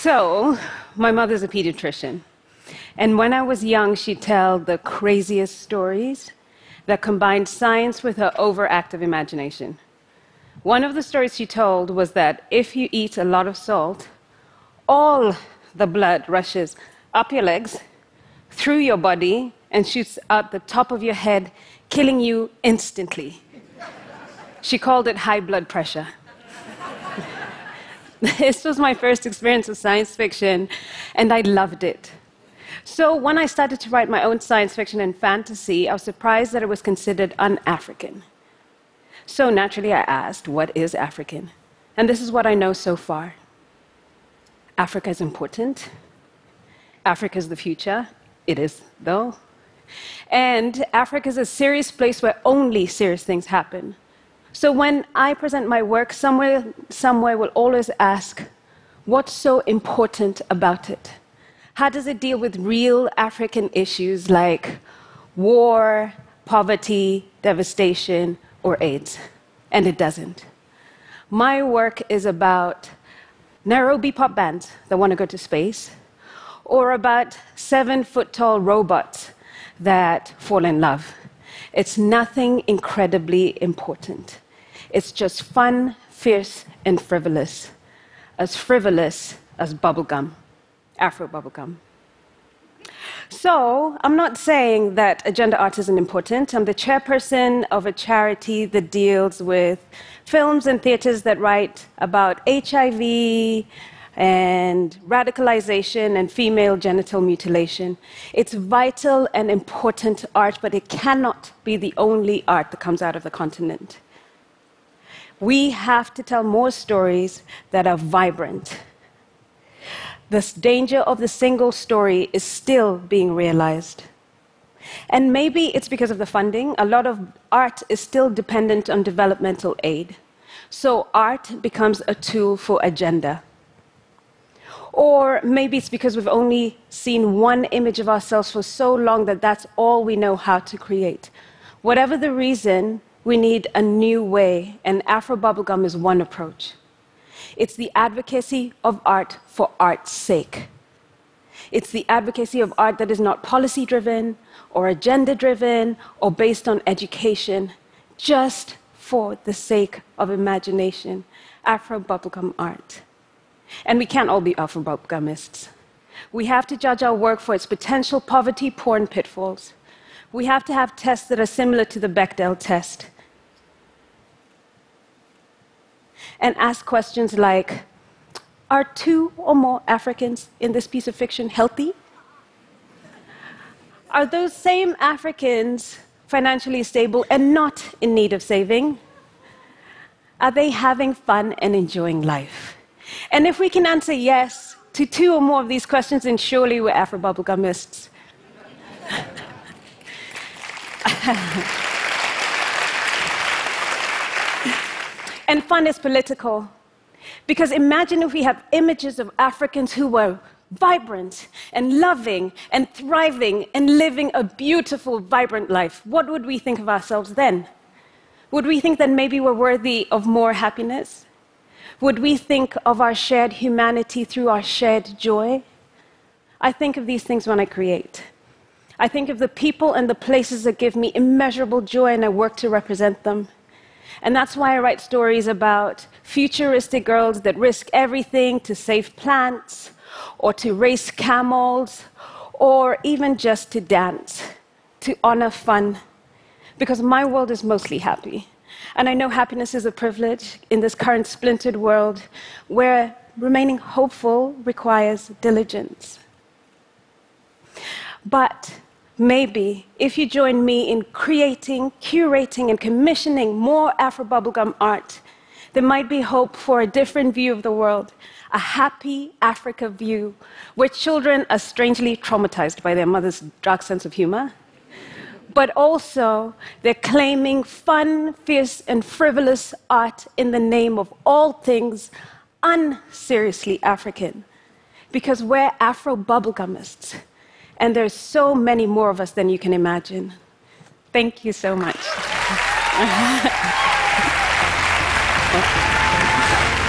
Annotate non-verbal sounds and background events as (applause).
So, my mother's a pediatrician. And when I was young, she'd tell the craziest stories that combined science with her overactive imagination. One of the stories she told was that if you eat a lot of salt, all the blood rushes up your legs, through your body, and shoots out the top of your head, killing you instantly. She called it high blood pressure. (laughs) this was my first experience with science fiction, and I loved it. So, when I started to write my own science fiction and fantasy, I was surprised that it was considered un African. So, naturally, I asked, What is African? And this is what I know so far Africa is important. Africa is the future. It is, though. And Africa is a serious place where only serious things happen. So when I present my work, somewhere, somewhere will always ask, what's so important about it? How does it deal with real African issues like war, poverty, devastation, or AIDS? And it doesn't. My work is about Nairobi pop bands that want to go to space, or about seven foot tall robots that fall in love. It's nothing incredibly important. It's just fun, fierce, and frivolous. As frivolous as bubblegum, Afro bubblegum. So, I'm not saying that agenda art isn't important. I'm the chairperson of a charity that deals with films and theaters that write about HIV and radicalization and female genital mutilation. It's vital and important art, but it cannot be the only art that comes out of the continent. We have to tell more stories that are vibrant. The danger of the single story is still being realized. And maybe it's because of the funding. A lot of art is still dependent on developmental aid. So art becomes a tool for agenda. Or maybe it's because we've only seen one image of ourselves for so long that that's all we know how to create. Whatever the reason, we need a new way, and Afro Bubblegum is one approach. It's the advocacy of art for art's sake. It's the advocacy of art that is not policy driven or agenda driven or based on education, just for the sake of imagination. Afro Bubblegum art. And we can't all be Afro Bubblegumists. We have to judge our work for its potential poverty, porn pitfalls. We have to have tests that are similar to the Bechdel test and ask questions like Are two or more Africans in this piece of fiction healthy? Are those same Africans financially stable and not in need of saving? Are they having fun and enjoying life? And if we can answer yes to two or more of these questions, then surely we're Afro bubblegumists. (laughs) And fun is political. Because imagine if we have images of Africans who were vibrant and loving and thriving and living a beautiful, vibrant life. What would we think of ourselves then? Would we think that maybe we're worthy of more happiness? Would we think of our shared humanity through our shared joy? I think of these things when I create. I think of the people and the places that give me immeasurable joy, and I work to represent them. And that's why I write stories about futuristic girls that risk everything to save plants, or to race camels, or even just to dance, to honor fun. Because my world is mostly happy. And I know happiness is a privilege in this current splintered world where remaining hopeful requires diligence. But Maybe if you join me in creating, curating, and commissioning more Afro bubblegum art, there might be hope for a different view of the world, a happy Africa view, where children are strangely traumatized by their mother's dark sense of humor, but also they're claiming fun, fierce, and frivolous art in the name of all things unseriously African, because we're Afro bubblegumists. And there's so many more of us than you can imagine. Thank you so much. (laughs)